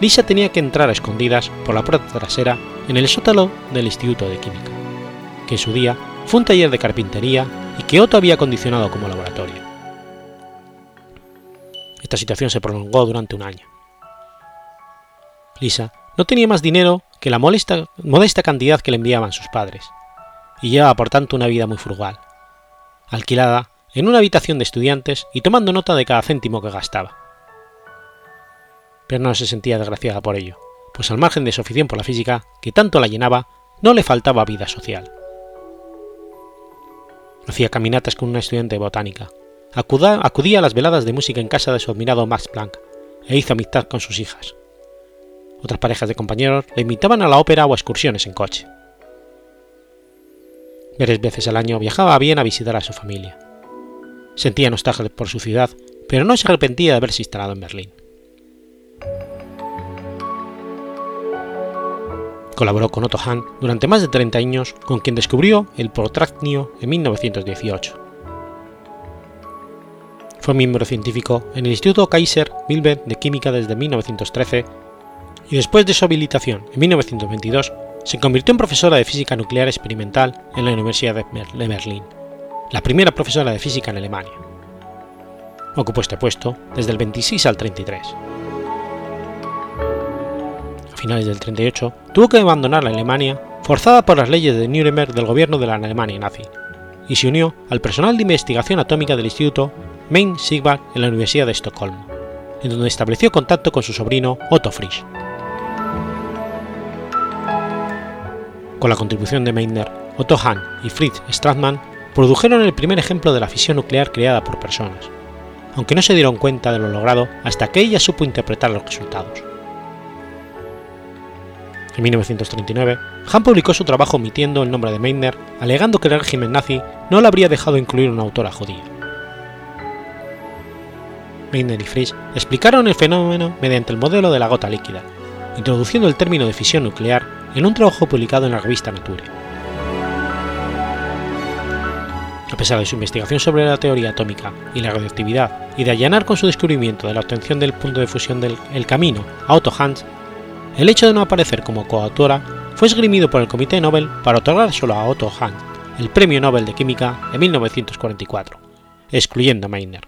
Lisa tenía que entrar a escondidas por la puerta trasera en el sótano del Instituto de Química, que en su día fue un taller de carpintería y que Otto había acondicionado como laboratorio. Esta situación se prolongó durante un año. Lisa no tenía más dinero que la modesta cantidad que le enviaban sus padres, y llevaba por tanto una vida muy frugal, alquilada en una habitación de estudiantes y tomando nota de cada céntimo que gastaba. Pero no se sentía desgraciada por ello, pues al margen de su afición por la física, que tanto la llenaba, no le faltaba vida social. Hacía caminatas con una estudiante de botánica, acudía a las veladas de música en casa de su admirado Max Planck, e hizo amistad con sus hijas. Otras parejas de compañeros le invitaban a la ópera o a excursiones en coche. Varias veces al año viajaba bien a visitar a su familia. Sentía nostalgia por su ciudad, pero no se arrepentía de haberse instalado en Berlín. Colaboró con Otto Hahn durante más de 30 años, con quien descubrió el protráctino en 1918. Fue miembro científico en el Instituto Kaiser Wilhelm de Química desde 1913 y después de su habilitación en 1922 se convirtió en profesora de física nuclear experimental en la Universidad de Berlín la primera profesora de física en Alemania. Ocupó este puesto desde el 26 al 33. A finales del 38 tuvo que abandonar la Alemania forzada por las leyes de Nuremberg del gobierno de la Alemania nazi y se unió al personal de investigación atómica del Instituto Main Sigvard en la Universidad de Estocolmo, en donde estableció contacto con su sobrino Otto Frisch. Con la contribución de Meitner, Otto Hahn y Fritz Strassmann produjeron el primer ejemplo de la fisión nuclear creada por personas, aunque no se dieron cuenta de lo logrado hasta que ella supo interpretar los resultados. En 1939, Hahn publicó su trabajo omitiendo el nombre de Meitner, alegando que el régimen nazi no le habría dejado incluir una autora judía. Meitner y Frisch explicaron el fenómeno mediante el modelo de la gota líquida, introduciendo el término de fisión nuclear en un trabajo publicado en la revista Nature. A pesar de su investigación sobre la teoría atómica y la radioactividad y de allanar con su descubrimiento de la obtención del punto de fusión del el camino a Otto Hahn, el hecho de no aparecer como coautora fue esgrimido por el Comité Nobel para otorgar solo a Otto Hahn el Premio Nobel de Química en 1944, excluyendo a Meitner.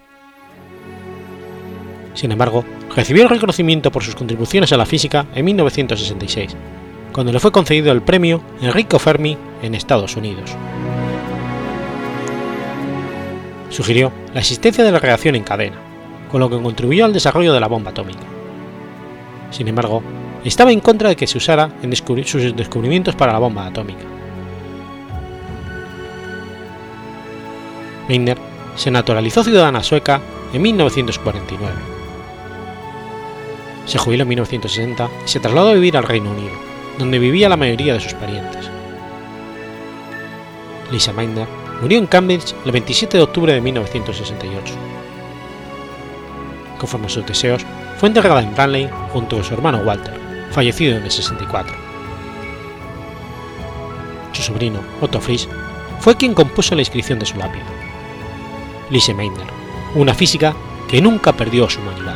Sin embargo, recibió el reconocimiento por sus contribuciones a la física en 1966, cuando le fue concedido el premio Enrico Fermi en Estados Unidos. Sugirió la existencia de la reacción en cadena, con lo que contribuyó al desarrollo de la bomba atómica. Sin embargo, estaba en contra de que se usara en sus descubrimientos para la bomba atómica. Meitner se naturalizó ciudadana sueca en 1949. Se jubiló en 1960 y se trasladó a vivir al Reino Unido, donde vivía la mayoría de sus parientes. Lisa Meitner murió en Cambridge el 27 de octubre de 1968. Conforme a sus deseos, fue enterrada en Bradley junto a su hermano Walter, fallecido en el 64. Su sobrino, Otto Frisch, fue quien compuso la inscripción de su lápida. Lise Meitner, una física que nunca perdió su humanidad.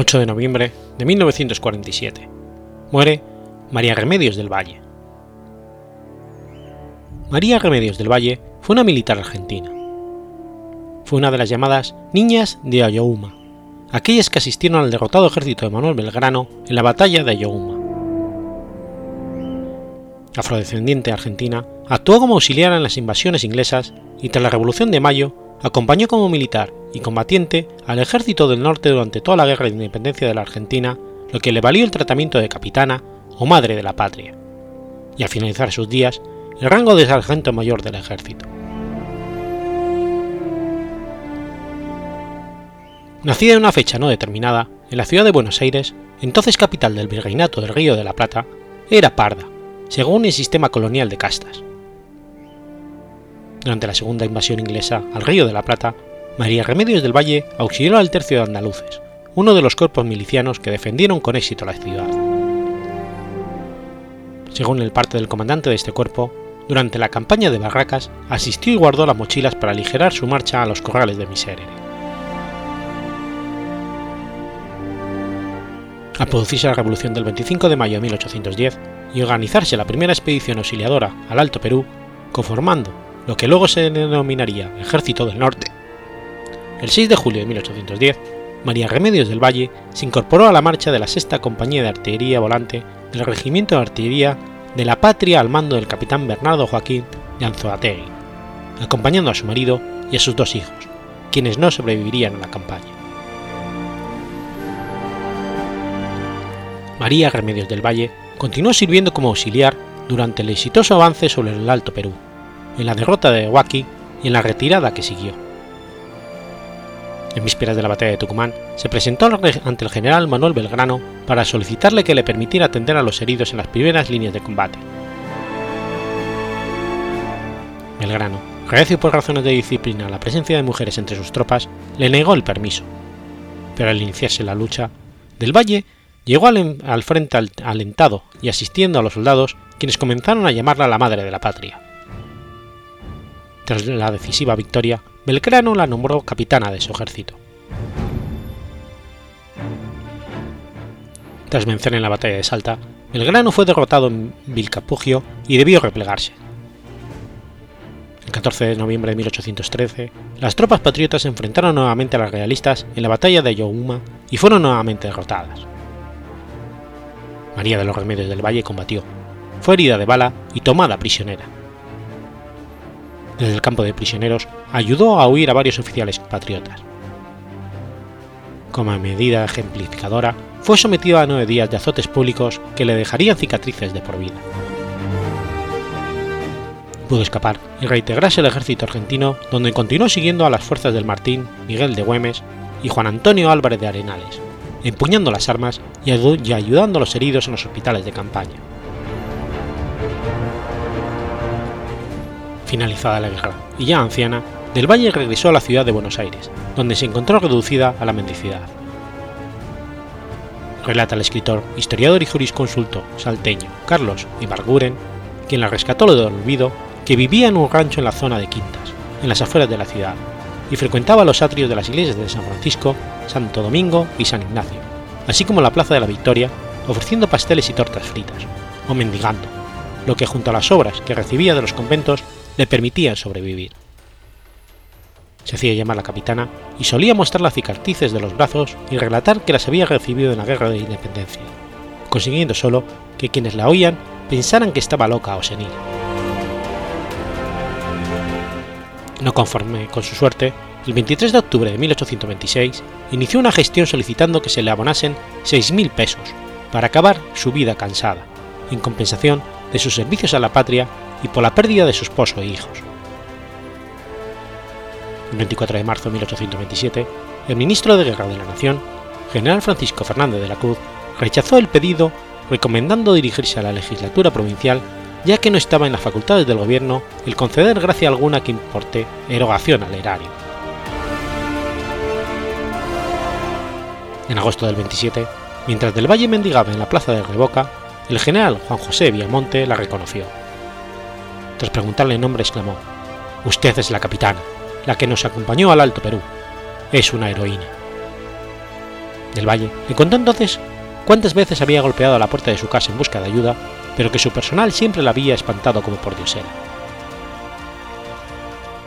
8 de noviembre de 1947. Muere María Remedios del Valle. María Remedios del Valle fue una militar argentina. Fue una de las llamadas Niñas de Ayohuma, aquellas que asistieron al derrotado ejército de Manuel Belgrano en la batalla de Ayohuma. Afrodescendiente argentina, actuó como auxiliar en las invasiones inglesas y tras la Revolución de Mayo acompañó como militar y combatiente al ejército del norte durante toda la guerra de independencia de la Argentina, lo que le valió el tratamiento de capitana o madre de la patria, y al finalizar sus días el rango de sargento mayor del ejército. Nacida en una fecha no determinada en la ciudad de Buenos Aires, entonces capital del Virreinato del Río de la Plata, era parda, según el sistema colonial de castas. Durante la segunda invasión inglesa al Río de la Plata, María Remedios del Valle auxilió al Tercio de Andaluces, uno de los cuerpos milicianos que defendieron con éxito la ciudad. Según el parte del comandante de este cuerpo, durante la campaña de Barracas asistió y guardó las mochilas para aligerar su marcha a los corrales de Miserere. Al producirse la revolución del 25 de mayo de 1810 y organizarse la primera expedición auxiliadora al Alto Perú, conformando lo que luego se denominaría Ejército del Norte, el 6 de julio de 1810, María Remedios del Valle se incorporó a la marcha de la sexta compañía de artillería volante del Regimiento de Artillería de la Patria al mando del capitán Bernardo Joaquín de Anzoategui, acompañando a su marido y a sus dos hijos, quienes no sobrevivirían a la campaña. María Remedios del Valle continuó sirviendo como auxiliar durante el exitoso avance sobre el Alto Perú, en la derrota de Huaki y en la retirada que siguió en vísperas de la batalla de Tucumán, se presentó ante el general Manuel Belgrano para solicitarle que le permitiera atender a los heridos en las primeras líneas de combate. Belgrano, reacio por razones de disciplina a la presencia de mujeres entre sus tropas, le negó el permiso. Pero al iniciarse la lucha, Del Valle llegó al, al frente alentado y asistiendo a los soldados, quienes comenzaron a llamarla la madre de la patria. Tras la decisiva victoria, Belgrano la nombró capitana de su ejército. Tras vencer en la batalla de Salta, Belgrano fue derrotado en Vilcapugio y debió replegarse. El 14 de noviembre de 1813, las tropas patriotas se enfrentaron nuevamente a las realistas en la batalla de Yohuma y fueron nuevamente derrotadas. María de los Remedios del Valle combatió, fue herida de bala y tomada prisionera desde el campo de prisioneros ayudó a huir a varios oficiales patriotas. Como medida ejemplificadora, fue sometido a nueve días de azotes públicos que le dejarían cicatrices de por vida. Pudo escapar y reintegrarse al ejército argentino, donde continuó siguiendo a las fuerzas del Martín, Miguel de Güemes y Juan Antonio Álvarez de Arenales, empuñando las armas y ayudando a los heridos en los hospitales de campaña. Finalizada la guerra y ya anciana, Del Valle regresó a la ciudad de Buenos Aires, donde se encontró reducida a la mendicidad. Relata el escritor, historiador y jurisconsulto salteño Carlos Ibarguren, quien la rescató del olvido, que vivía en un rancho en la zona de Quintas, en las afueras de la ciudad, y frecuentaba los atrios de las iglesias de San Francisco, Santo Domingo y San Ignacio, así como la Plaza de la Victoria, ofreciendo pasteles y tortas fritas, o mendigando, lo que junto a las obras que recibía de los conventos le permitían sobrevivir. Se hacía llamar la capitana y solía mostrar las cicatrices de los brazos y relatar que las había recibido en la guerra de independencia, consiguiendo solo que quienes la oían pensaran que estaba loca o senil. No conforme con su suerte, el 23 de octubre de 1826 inició una gestión solicitando que se le abonasen 6.000 pesos para acabar su vida cansada, en compensación de sus servicios a la patria y por la pérdida de su esposo e hijos. El 24 de marzo de 1827, el ministro de Guerra de la Nación, general Francisco Fernández de la Cruz, rechazó el pedido recomendando dirigirse a la legislatura provincial ya que no estaba en las facultades del gobierno el conceder gracia alguna que importe erogación al erario. En agosto del 27, mientras del Valle mendigaba en la plaza de Revoca, el general Juan José Viamonte la reconoció. Tras preguntarle el nombre, exclamó: Usted es la capitana, la que nos acompañó al Alto Perú. Es una heroína. Del Valle le contó entonces cuántas veces había golpeado a la puerta de su casa en busca de ayuda, pero que su personal siempre la había espantado como por diosera.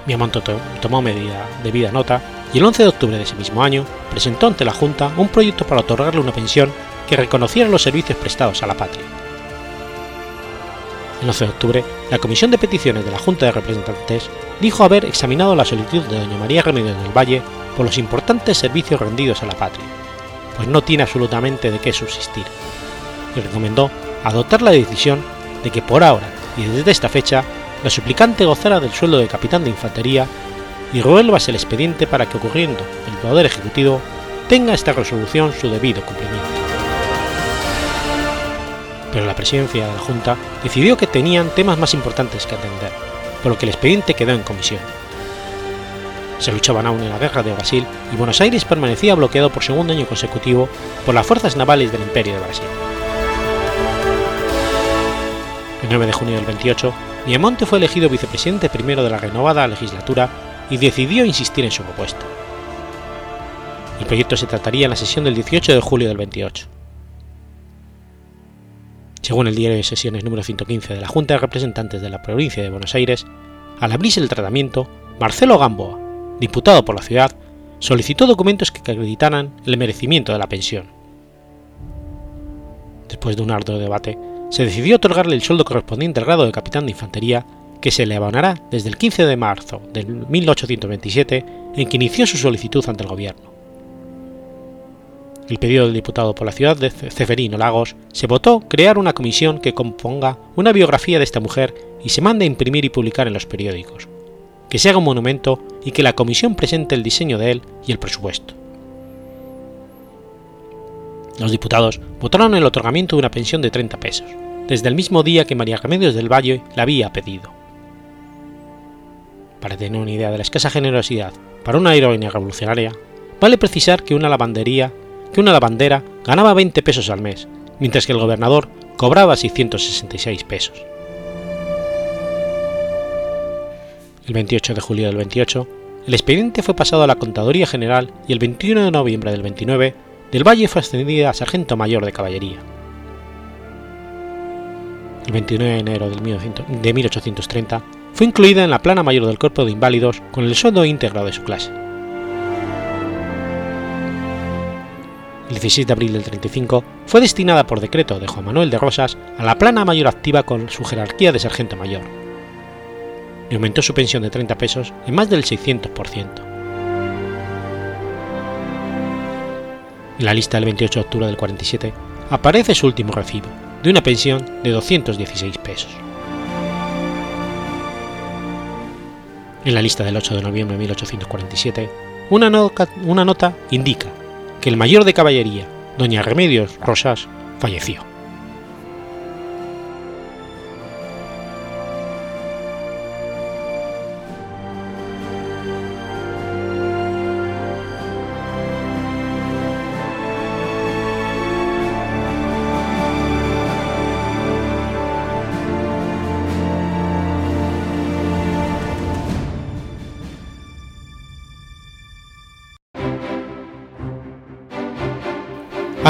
Viamonte tomó medida, debida nota y el 11 de octubre de ese mismo año presentó ante la Junta un proyecto para otorgarle una pensión que reconociera los servicios prestados a la patria. El 11 de octubre, la Comisión de Peticiones de la Junta de Representantes dijo haber examinado la solicitud de doña María Remedios del Valle por los importantes servicios rendidos a la patria, pues no tiene absolutamente de qué subsistir, y recomendó adoptar la decisión de que por ahora y desde esta fecha la suplicante gozara del sueldo de capitán de infantería y revuélvase el expediente para que ocurriendo el Poder Ejecutivo tenga esta resolución su debido cumplimiento pero la presidencia de la Junta decidió que tenían temas más importantes que atender, por lo que el expediente quedó en comisión. Se luchaban aún en la guerra de Brasil y Buenos Aires permanecía bloqueado por segundo año consecutivo por las fuerzas navales del Imperio de Brasil. El 9 de junio del 28, Viamonte fue elegido vicepresidente primero de la renovada legislatura y decidió insistir en su propuesta. El proyecto se trataría en la sesión del 18 de julio del 28. Según el diario de sesiones número 115 de la Junta de Representantes de la Provincia de Buenos Aires, al abrirse el tratamiento, Marcelo Gamboa, diputado por la ciudad, solicitó documentos que acreditaran el merecimiento de la pensión. Después de un arduo debate, se decidió otorgarle el sueldo correspondiente al grado de capitán de infantería, que se le abonará desde el 15 de marzo de 1827, en que inició su solicitud ante el gobierno el pedido del diputado por la ciudad de Ceferino Lagos, se votó crear una comisión que componga una biografía de esta mujer y se mande a imprimir y publicar en los periódicos, que se haga un monumento y que la comisión presente el diseño de él y el presupuesto. Los diputados votaron el otorgamiento de una pensión de 30 pesos, desde el mismo día que María Remedios del Valle la había pedido. Para tener una idea de la escasa generosidad para una heroína revolucionaria, vale precisar que una lavandería que una lavandera ganaba 20 pesos al mes, mientras que el gobernador cobraba 666 pesos. El 28 de julio del 28, el expediente fue pasado a la Contaduría General y el 21 de noviembre del 29, del Valle fue ascendida a sargento mayor de caballería. El 29 de enero de 1830 fue incluida en la plana mayor del Cuerpo de Inválidos con el sueldo íntegro de su clase. El 16 de abril del 35, fue destinada por decreto de Juan Manuel de Rosas a la plana mayor activa con su jerarquía de sargento mayor. y aumentó su pensión de 30 pesos en más del 600%. En la lista del 28 de octubre del 47 aparece su último recibo, de una pensión de 216 pesos. En la lista del 8 de noviembre de 1847, una, una nota indica que el mayor de caballería, doña Remedios Rosas, falleció.